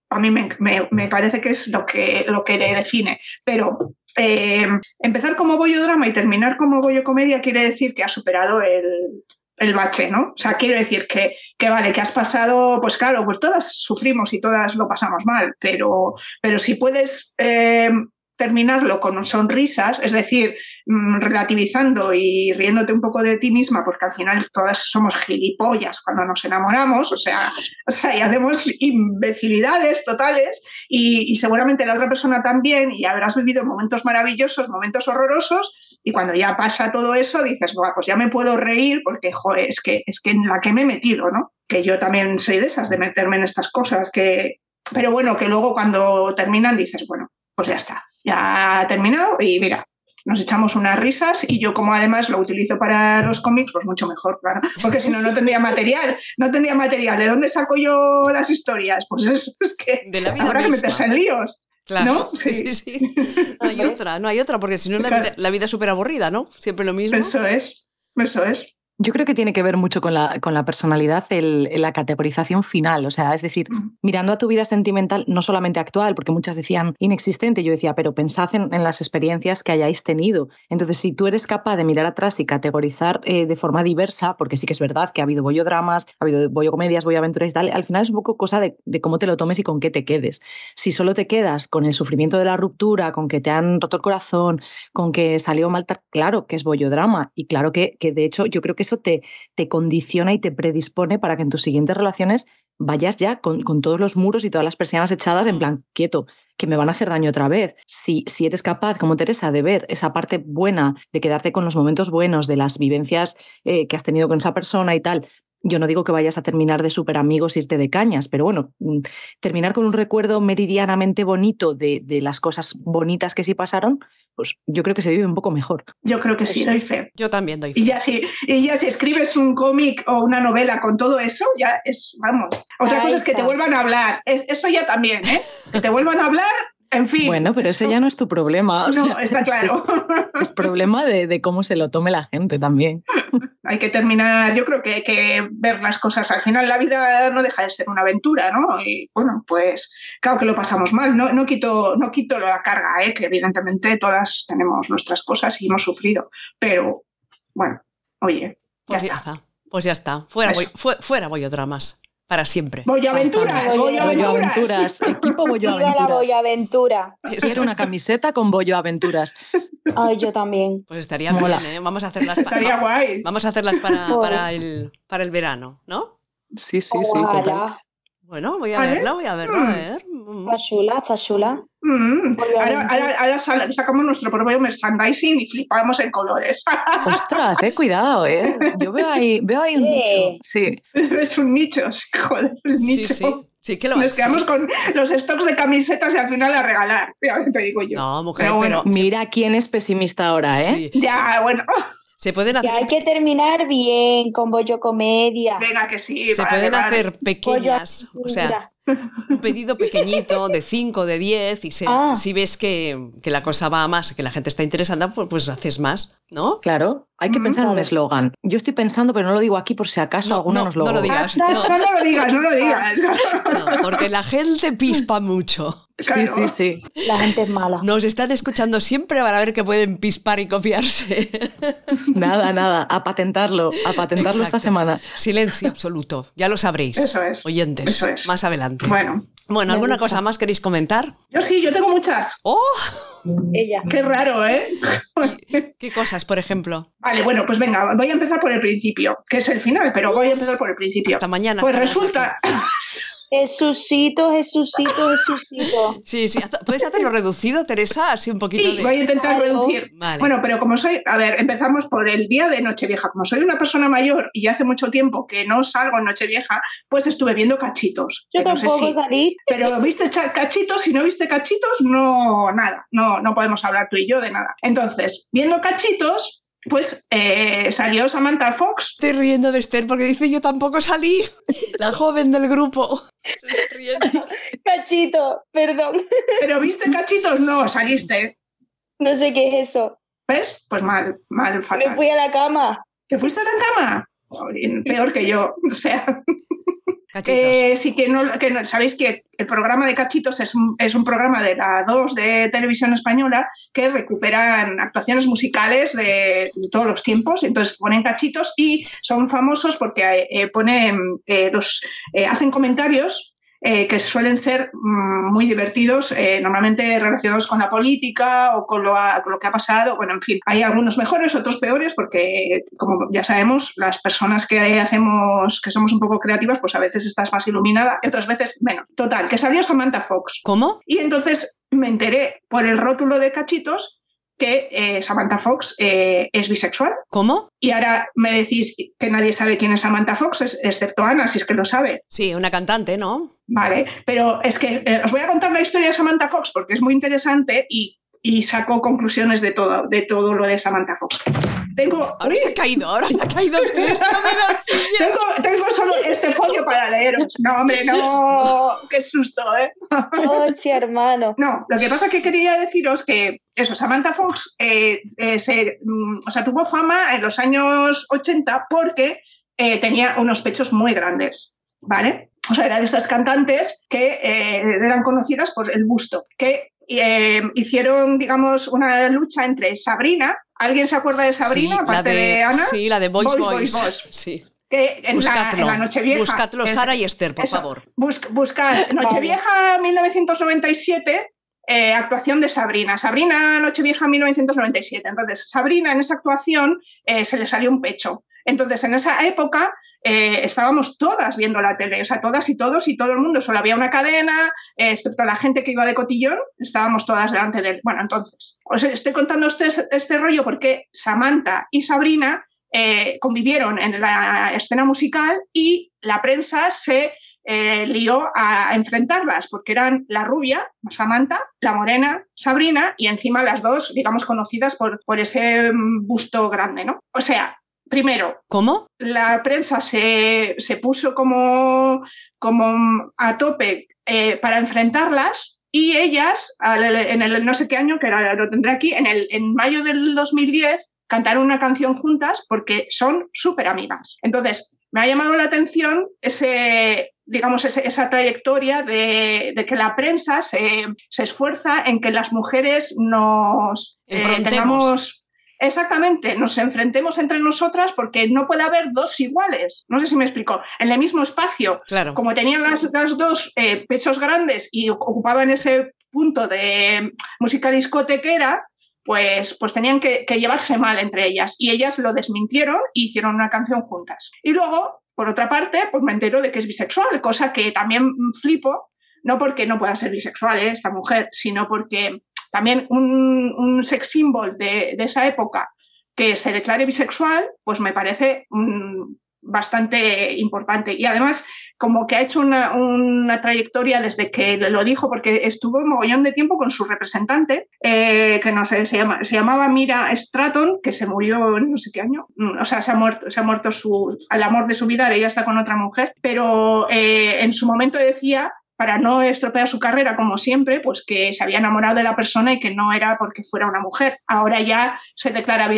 A mí me, me- me parece que es lo que, lo que le define. Pero eh, empezar como bollodrama y terminar como bollo comedia quiere decir que has superado el, el bache, ¿no? O sea, quiero decir que, que vale, que has pasado, pues claro, pues todas sufrimos y todas lo pasamos mal, pero, pero si puedes eh, terminarlo con sonrisas, es decir, mm, relativizando y riéndote un poco de ti misma, porque al final todas somos gilipollas cuando nos enamoramos, o sea, o sea y hacemos imbecilidades totales y, seguramente la otra persona también y habrás vivido momentos maravillosos, momentos horrorosos y cuando ya pasa todo eso dices, Buah, pues ya me puedo reír porque es que es que en la que me he metido, ¿no? Que yo también soy de esas de meterme en estas cosas que pero bueno, que luego cuando terminan dices, bueno, pues ya está, ya ha terminado y mira, nos echamos unas risas y yo como además lo utilizo para los cómics, pues mucho mejor, claro, porque si no, no tendría material, no tendría material. ¿De dónde saco yo las historias? Pues es, es que De la vida habrá que meterse en líos. Claro, ¿No? sí, sí, sí. No hay otra, no hay otra, porque si no la vida, la vida es súper aburrida, ¿no? Siempre lo mismo. Eso es, eso es. Yo creo que tiene que ver mucho con la, con la personalidad, el- la categorización final. O sea, es decir, Mm. mirando a tu vida sentimental, no solamente actual, porque muchas decían inexistente, yo decía, pero pensad en, en las experiencias que hayáis tenido. Entonces, si tú eres capaz de mirar atrás y categorizar eh, de forma diversa, porque sí que es verdad que ha habido bollodramas, ha habido bollocomedias, bolloaventuras y tal, al final es un poco cosa de, de cómo te lo tomes y con qué te quedes. Si solo te quedas con el sufrimiento de la ruptura, con que te han roto el corazón, con que salió mal, claro que es bollodrama y claro que, que de hecho yo creo que eso te, te condiciona y te predispone para que en tus siguientes relaciones vayas ya con, con todos los muros y todas las persianas echadas en plan, quieto, que me van a hacer daño otra vez. Si, si eres capaz, como Teresa, de ver esa parte buena, de quedarte con los momentos buenos, de las vivencias eh, que has tenido con esa persona y tal, yo no digo que vayas a terminar de súper amigos, irte de cañas, pero bueno, mm, terminar con un recuerdo meridianamente bonito de, de las cosas bonitas que sí pasaron, pues yo creo que se vive un poco mejor. Yo creo que sí, doy fe. Yo también doy. Y fe. ya si, y ya si escribes un cómic o una novela con todo eso, ya es, vamos. Otra Ahí cosa es que te vuelvan a hablar. Eso ya también, ¿eh? Que te vuelvan a hablar, en fin. Bueno, pero ese ya no es tu problema. o No, sea, está es- claro. Es, es problema de, de cómo se lo tome la gente también. hay que terminar, yo creo que hay que ver las cosas. Al final la vida no deja de ser una aventura, ¿no? Y bueno, pues claro que lo pasamos mal. No, no, quito, no quito la carga, ¿eh? que evidentemente todas tenemos nuestras cosas y hemos sufrido. Pero bueno, oye, Pues ya está. está. Pues ya está. Fuera, boy- fu- fuera. Voy a aventuras, Pasamos. voy a Bollo aventuras. Aventuras, equipo Bollo Viva la Aventuras. Boyaventura. Eso. Quiero una camiseta con Bollo Aventuras. Ay, yo también. Pues estaría Mola. bien, ¿eh? Vamos a hacerlas, pa- Estaría guay. vamos a hacerlas para, para, el, para el verano, ¿no? Sí, sí, sí, total. Bueno, voy a ¿Vale? verla, voy a verla, a ver. Mm. Está chula, está chula. Mm. Ahora, sacamos nuestro propio merchandising y flipamos en colores. Ostras, eh, cuidado, eh. Yo veo ahí, veo ahí un nicho. Sí. es un nicho, sí, joder, Sí, nicho. sí, sí que lo Nos es. quedamos sí. con los stocks de camisetas y al final a regalar. Te digo yo. No, mujer, Pero bueno, pero... Mira quién es pesimista ahora, ¿eh? sí. Ya, bueno, Se pueden Que hacer, hay que terminar bien con Bollo Comedia. venga que sí. se vale, pueden vale. hacer Bollo pequeñas, o sea. Un pedido pequeñito de 5, de 10 y se- Ah. si ves que, que la cosa va a más, que la gente está interesada, pues, pues haces más, ¿no? Claro, hay que Mm, pensar en un eslogan. Yo estoy pensando, pero no lo digo aquí por si acaso No, alguno no, nos lo no lo digas. Ah, No. no, no lo digas, no lo digas. No, porque la gente pispa mucho. Sí, Claro. sí, sí. La gente es mala. Nos están escuchando siempre para ver que pueden pispar y copiarse. Nada, nada. A patentarlo, a patentarlo esta semana. Silencio absoluto. Ya lo sabréis. Eso es. Oyentes. Eso es. Más adelante. Bueno, Bueno, ¿alguna cosa más queréis comentar? yo sí, yo tengo muchas. ¡Oh! Ella. Qué raro, ¿eh? ¿Qué cosas, por ejemplo? Vale, bueno, pues venga, voy a empezar por el principio, que es el final, pero voy a empezar por el principio. Hasta mañana. Pues resulta, Jesucito, Jesucito, Jesucito. Sí, sí. ¿Puedes hacerlo reducido, Teresa? Así un poquito sí, de. voy a intentar Claro. reducir. Vale. Bueno, pero como soy, a ver, empezamos por el día de Nochevieja. Como soy una persona mayor y hace mucho tiempo que no salgo en Nochevieja, pues estuve viendo cachitos. Yo que no sé tampoco si- salí. Pero viste cachitos, si no viste cachitos, no, nada, no, no podemos hablar tú y yo de nada. Entonces, viendo cachitos, pues eh, salió Samantha Fox. Estoy riendo de Esther porque dice yo tampoco salí. La joven del grupo. Se está riendo. Cachito, perdón. Pero viste cachitos, no, saliste. No sé qué es eso. ¿Ves? Pues mal, mal, Me fatal. fui a la cama. ¿Te fuiste a la cama? Jolín, peor que yo. O sea. Eh, sí que no, sabéis que el programa de Cachitos es un, es un programa de la 2 de televisión española que recuperan actuaciones musicales de, todos los tiempos. Entonces ponen cachitos y son famosos porque eh, ponen eh, los hacen comentarios eh, que suelen ser mm, muy divertidos, eh, normalmente relacionados con la política o con lo, con lo, que ha pasado. Bueno, en fin, hay algunos mejores, otros peores, porque como ya sabemos, las personas que hacemos, que somos un poco creativas, pues a veces estás más iluminada y otras veces menos. Total, que salió Samantha Fox. ¿Cómo? Y entonces me enteré por el rótulo de cachitos que eh, Samantha Fox eh, es bisexual. ¿Cómo? Y ahora me decís que nadie sabe quién es Samantha Fox, excepto Ana, si es que lo sabe. Sí, una cantante, ¿no? Vale, pero es que eh, os voy a contar la historia de Samantha Fox porque es muy interesante y, y saco conclusiones de todo, de todo lo de Samantha Fox. Tengo, ahora se ha caído, ahora se ha caído el peso de la silla. tengo, tengo, solo este folio para leeros. No, hombre, no. Qué susto, ¿eh? Oh, sí, hermano. No, lo que pasa es que quería deciros que eso, Samantha Fox eh, eh, se, mm, o sea, tuvo fama en los años 80 porque eh, tenía unos pechos muy grandes, ¿vale? O sea, era de esas cantantes que eh, eran conocidas por el busto, que eh, hicieron, digamos, una lucha entre Sabrina. ¿Alguien se acuerda de Sabrina, sí, aparte de, de, Ana? Sí, la de Boys Boys. Boys, Boys, Boys. Sí. Que en, buscadlo, la, en la Nochevieja. Buscadlo, Sara y Esther, por eso, favor. Bus, buscad Nochevieja 1997, eh, actuación de Sabrina. Sabrina Nochevieja 1997. Entonces, Sabrina en esa actuación eh, se le salió un pecho. Entonces, en esa época eh, estábamos todas viendo la tele, o sea, todas y todos y todo el mundo, solo había una cadena, eh, excepto la gente que iba de cotillón, estábamos todas delante de él. Bueno, entonces, os estoy contando este, este rollo porque Samantha y Sabrina eh, convivieron en la escena musical y la prensa se lió a, enfrentarlas porque eran la rubia, Samantha, la morena, Sabrina, y encima las dos, digamos, conocidas por, por ese busto grande, ¿no? O sea, primero. ¿Cómo? La prensa se, se puso como, como a tope eh, para enfrentarlas y ellas, en el no sé qué año, que era, lo tendré aquí, en, el, en mayo del 2010, cantaron una canción juntas porque son súper amigas. Entonces, me ha llamado la atención ese, digamos, ese, esa trayectoria de, de, que la prensa se, se, esfuerza en que las mujeres nos eh, tengamos Exactamente, nos enfrentemos entre nosotras porque no puede haber dos iguales. No sé si me explico. En el mismo espacio, claro. como tenían las, las dos eh, pechos grandes y ocupaban ese punto de música discotequera, pues, pues tenían que, que, llevarse mal entre ellas. Y ellas lo desmintieron y hicieron una canción juntas. Y luego, por otra parte, pues me entero de que es bisexual, cosa que también flipo, no porque no pueda ser bisexual ¿eh? esta mujer, sino porque también un, sex symbol de, esa época que se declare bisexual, pues me parece um, bastante importante. Y además, como que ha hecho una, trayectoria desde que lo dijo, porque estuvo un mogollón de tiempo con su representante, eh, que no sé, se, llama, se, llamaba Mira Stratton, que se murió en no sé qué año, o sea, se ha muerto, se ha muerto su, al amor de su vida, ella está con otra mujer, pero eh, en su momento decía para no estropear su carrera como siempre, pues que se había enamorado de la persona y que no era porque fuera una mujer. Ahora ya se declara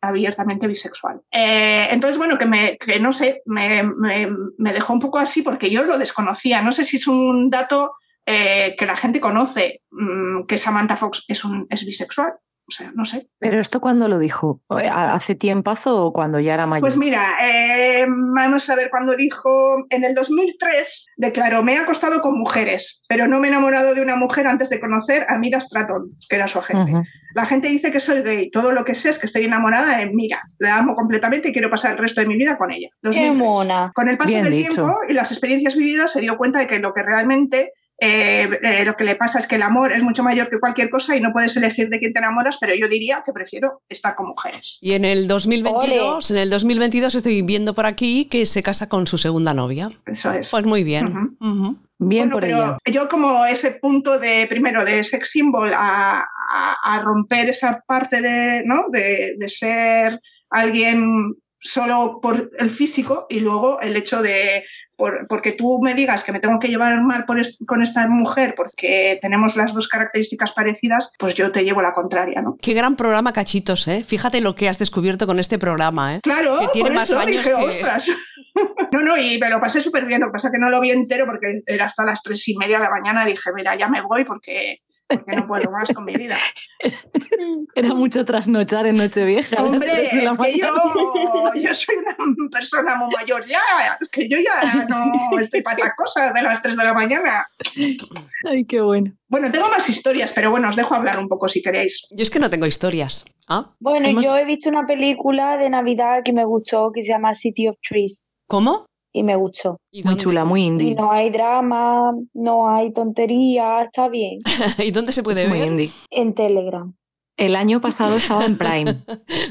abiertamente bisexual. Eh, entonces, bueno, que, me, que no sé, me, me, me, dejó un poco así porque yo lo desconocía. No sé si es un dato eh, que la gente conoce, mmm, que Samantha Fox es, un, es bisexual. O sea, no sé. ¿Pero esto cuándo lo dijo? ¿Hace tiempazo o cuando ya era mayor? Pues mira, eh, vamos a ver, cuando dijo, en el 2003 declaró, me he acostado con mujeres, pero no me he enamorado de una mujer antes de conocer a Mira Stratton, que era su agente. Uh -huh. La gente dice que soy gay, todo lo que sé es que estoy enamorada de Mira, la amo completamente y quiero pasar el resto de mi vida con ella. 2003. ¡Qué mona! Con el paso Bien del dicho. tiempo y las experiencias vividas se dio cuenta de que lo que realmente eh, eh, lo que le pasa es que el amor es mucho mayor que cualquier cosa y no puedes elegir de quién te enamoras, pero yo diría que prefiero estar con mujeres. Y en el 2022, Ole. en el 2022 estoy viendo por aquí que se casa con su segunda novia. Eso es. Pues muy bien. Uh -huh. Uh -huh. Bien bueno, por pero ella. Yo como ese punto de, primero, de sex symbol a, a, a romper esa parte de, ¿no? de, de ser alguien solo por el físico y luego el hecho de por, porque tú me digas que me tengo que llevar mal por est con esta mujer porque tenemos las dos características parecidas, pues yo te llevo la contraria, ¿no? Qué gran programa, cachitos, ¿eh? Fíjate lo que has descubierto con este programa, ¿eh? Claro, que tiene por más eso años dije, que... ostras. No, no, y me lo pasé súper bien. Lo que pasa es que no lo vi entero porque era hasta las tres y media de la mañana. Dije, mira, ya me voy porque porque no puedo más con mi vida. Era mucho trasnochar en Nochevieja. Hombre, la es que yo, yo soy una persona muy mayor ya, que yo ya no estoy para estas cosas de las 3 de la mañana. Ay, qué bueno. Bueno, tengo más historias, pero bueno, os dejo hablar un poco si queréis. Yo es que no tengo historias. ¿Ah? Bueno, Hemos- yo he visto una película de Navidad que me gustó, que se llama City of Trees, ¿Cómo? Y me gustó. ¿Y Muy chula, muy indie. no hay drama, no hay tontería, está bien. ¿Y dónde se puede Es muy ver? indie. En Telegram. El año pasado estaba en Prime.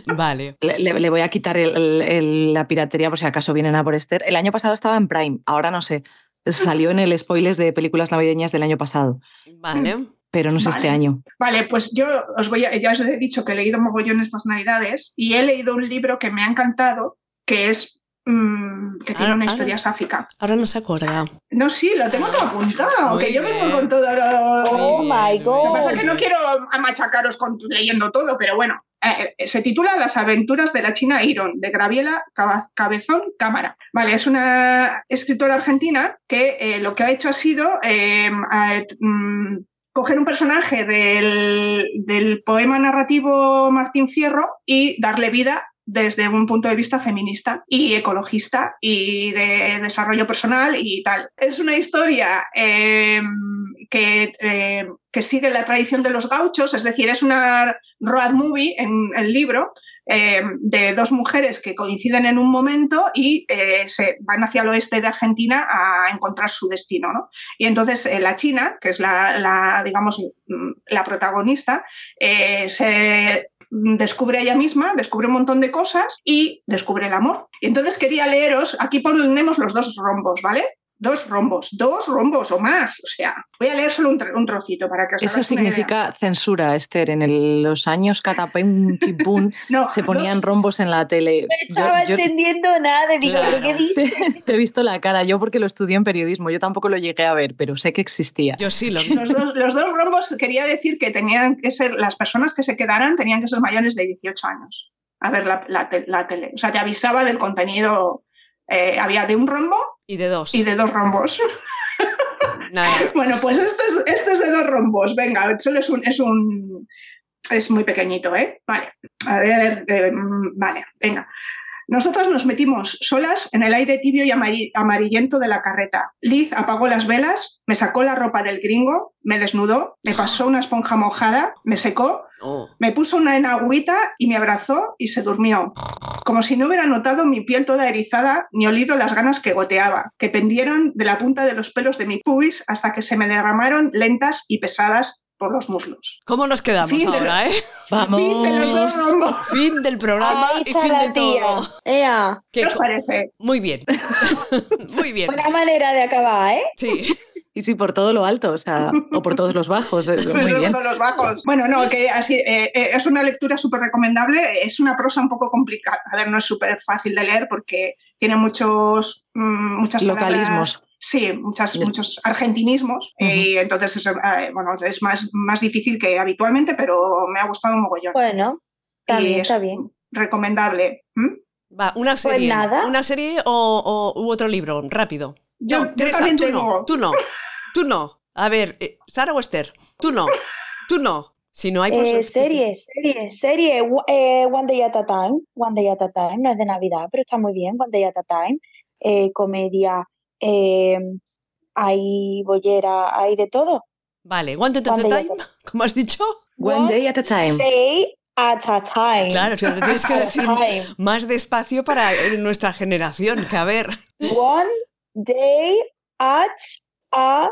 Vale. Le, le- le voy a quitar el- el- el- la piratería por si acaso vienen a por Esther. El año pasado estaba en Prime, ahora no sé. Salió en el spoilers de películas navideñas del año pasado, Vale. pero no sé Vale. este año. Vale, pues yo os voy a, ya os he dicho que he leído mogollón estas navidades y he leído un libro que me ha encantado, que es mm, tiene Ah, una ah, historia sáfica. Ahora no se acuerda. No, sí, lo tengo todo apuntado, Muy que yo vengo con todo lo... Oh my God. Lo que pasa es que no quiero machacaros con, leyendo todo, pero bueno, eh, eh, se titula Las aventuras de la China Iron, de Graviela Cabezón Cámara. Vale, es una escritora argentina que eh, lo que ha hecho ha sido eh, eh, mm, coger un personaje del, del poema narrativo Martín Fierro y darle vida desde un punto de vista feminista y ecologista y de desarrollo personal y tal. Es una historia eh, que, eh, que sigue la tradición de los gauchos, es decir, es una road movie en el libro eh, de dos mujeres que coinciden en un momento y eh, se van hacia el oeste de Argentina a encontrar su destino. ¿no? Y entonces eh, la China, que es la, la, digamos, mm, la protagonista, eh, se descubre ella misma, descubre un montón de cosas y descubre el amor. Entonces quería leeros, aquí ponemos los dos rombos, ¿vale? Dos rombos, dos rombos o más. O sea, voy a leer solo un, tr- un trocito para que os Eso hagáis una idea. significa censura, Esther. En el- los años catapum, chimpún, No, se dos- ponían rombos en la tele. No estaba Yo- yo- entendiendo nada, digo, Claro. ¿pero qué dices? te he visto la cara, yo porque lo estudié en periodismo, yo tampoco lo llegué a ver, pero sé que existía. Yo sí lo vi. Los dos, los dos rombos quería decir que tenían que ser, las personas que se quedaran tenían que ser mayores de 18 años a ver la, la la tele. O sea, te avisaba del contenido. Eh, había de un rombo Y de dos. y de dos rombos. Nada. Bueno, pues esto es, esto es de dos rombos. Venga, solo es un, es un. Es muy pequeñito, ¿eh? Vale. A ver, eh, mm, vale, venga. Nosotras nos metimos solas en el aire tibio y amari- amarillento de la carreta. Liz apagó las velas, me sacó la ropa del gringo, me desnudó, me pasó una esponja mojada, me secó, Oh. me puso una en agüita y me abrazó y se durmió. Como si no hubiera notado mi piel toda erizada ni olido las ganas que goteaba, que pendieron de la punta de los pelos de mi pubis hasta que se me derramaron lentas y pesadas por los muslos. ¿Cómo nos quedamos Fin de- ahora, eh? Fin de los dos Vamos. Fin del programa y fin de todo. Ea, Qué ¿Qué os parece? Muy bien. Muy bien. buena manera de acabar, ¿eh? Sí. Y sí, por todo lo alto, o sea, o por todos los bajos, eh, muy bien. con los bajos. Bueno, no, que así eh, eh, es una lectura súper recomendable. Es una prosa un poco complicada. A ver, no es súper fácil de leer porque tiene muchos mm, muchas palabras- Localismos. Sí, muchas, muchos argentinismos. Y entonces es, eh, bueno, es más, más difícil que habitualmente, pero me ha gustado un mogollón. Bueno, está Y bien, es está bien. Recomendable. ¿Mm? Va, una Pues serie. nada. Una serie o, o- u otro libro, rápido. Yo, No, yo Teresa, también tú tengo. no, tú no, tú no. A ver, eh, Sara o Esther, tú no, tú no. Si no hay pues, Eh, serie, serie, serie. Wa- eh, One Day at a Time. One Day at a Time. No es de Navidad, pero está muy bien. One Day at a Time. Eh, comedia. Eh, hay bollera, hay de todo. Vale, one at a day at time, ¿cómo has dicho? One day at a time. Day at a time. Claro, tienes que a decir más despacio para eh, nuestra generación, que a ver. One day at a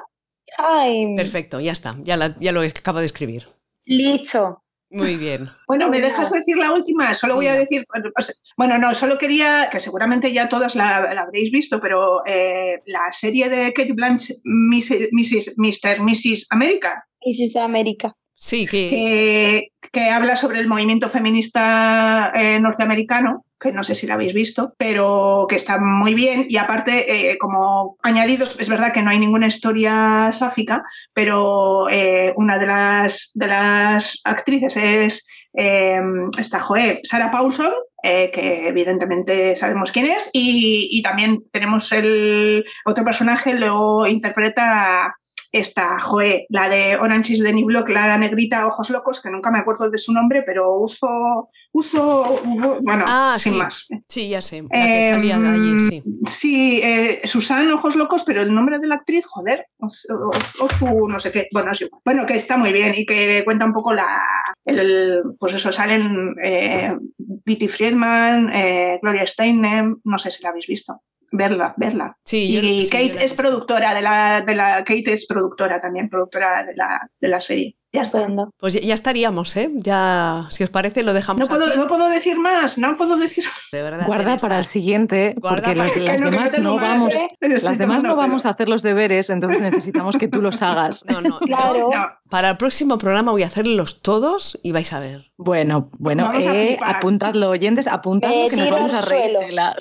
time. Perfecto, ya está, ya, la- ya lo acabo de escribir. Listo. Muy bien. Bueno, ¿me dejas decir la última? Solo voy a decir, sea, bueno, no, solo quería, que seguramente ya todas la, la habréis visto, pero eh, la serie de Kate Blanchett, Mrs. Mrs. Mr. Mrs. America, is America. Sí, que que, habla sobre el movimiento feminista eh, norteamericano, que no sé si la habéis visto, pero que está muy bien. Y aparte, eh, como añadidos, es verdad que no hay ninguna historia sáfica, pero eh, una de las, de las actrices es eh, esta joe, Sarah Paulson, que evidentemente sabemos quién es, y, y también tenemos el otro personaje, lo interpreta esta, Joe, la de Orange is the New Block, la negrita Ojos Locos, que nunca me acuerdo de su nombre, pero uso, uso bueno, Ah, sin sí. más. Sí, ya sé. La que salía de allí, Em, sí. Sí, eh, Susan Ojos Locos, pero el nombre de la actriz, joder, Oz- Oz- Ozu, no sé qué. Bueno, igual. Bueno, que está muy bien y que cuenta un poco la. El, pues eso, salen eh, Betty Friedman, eh, Gloria Steinem, no sé si la habéis visto. Verla, verla. Sí, y yo Kate es productora de la, de la. Kate es productora también, productora de la, de la serie. Ya está. Pues ya, ya estaríamos, ¿eh? Ya, si os parece, lo dejamos No puedo, aquí, no puedo decir más, no puedo decir de verdad. Guarda Teresa. para el siguiente, Guarda porque Que las no, demás no más, vamos, ¿eh? las demás no vamos a hacer los deberes, entonces necesitamos que tú los hagas. No, no, yo Claro. No, para el próximo programa voy a hacerlos todos y vais a ver. Bueno, bueno, eh, apuntadlo, oyentes, apuntadlo que nos vamos a.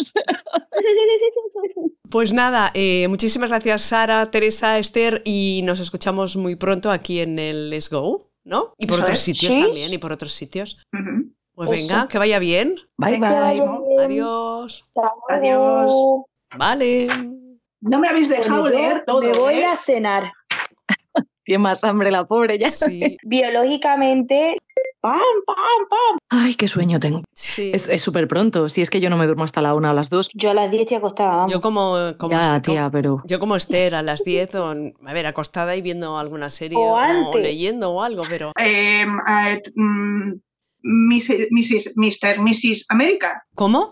Pues nada, eh, muchísimas gracias Sara, Teresa, Esther y nos escuchamos muy pronto aquí en el Let's Go, ¿no? Y por otros sitios Sí. también, y por otros sitios. Pues Eso. venga, que vaya bien. Bye bye. bien. Adiós. Adiós. Vale. No me habéis dejado leer todo. Me voy ¿eh? a cenar. Tiene más hambre la pobre ya. Sí, Biológicamente, pam, pam, pam. Ay, qué sueño tengo. sí. Es es súper pronto, si es que yo no me duermo hasta la una o las dos. Yo a las 10 estoy acostada. vamos. Yo como, como Ya, Esther- tía, pero... Yo como Esther a las 10 o, a ver, acostada y viendo alguna serie O o, antes. leyendo o algo, pero Eh, eh, mm, Mrs. Mrs. Mr. Mrs. América. ¿Cómo?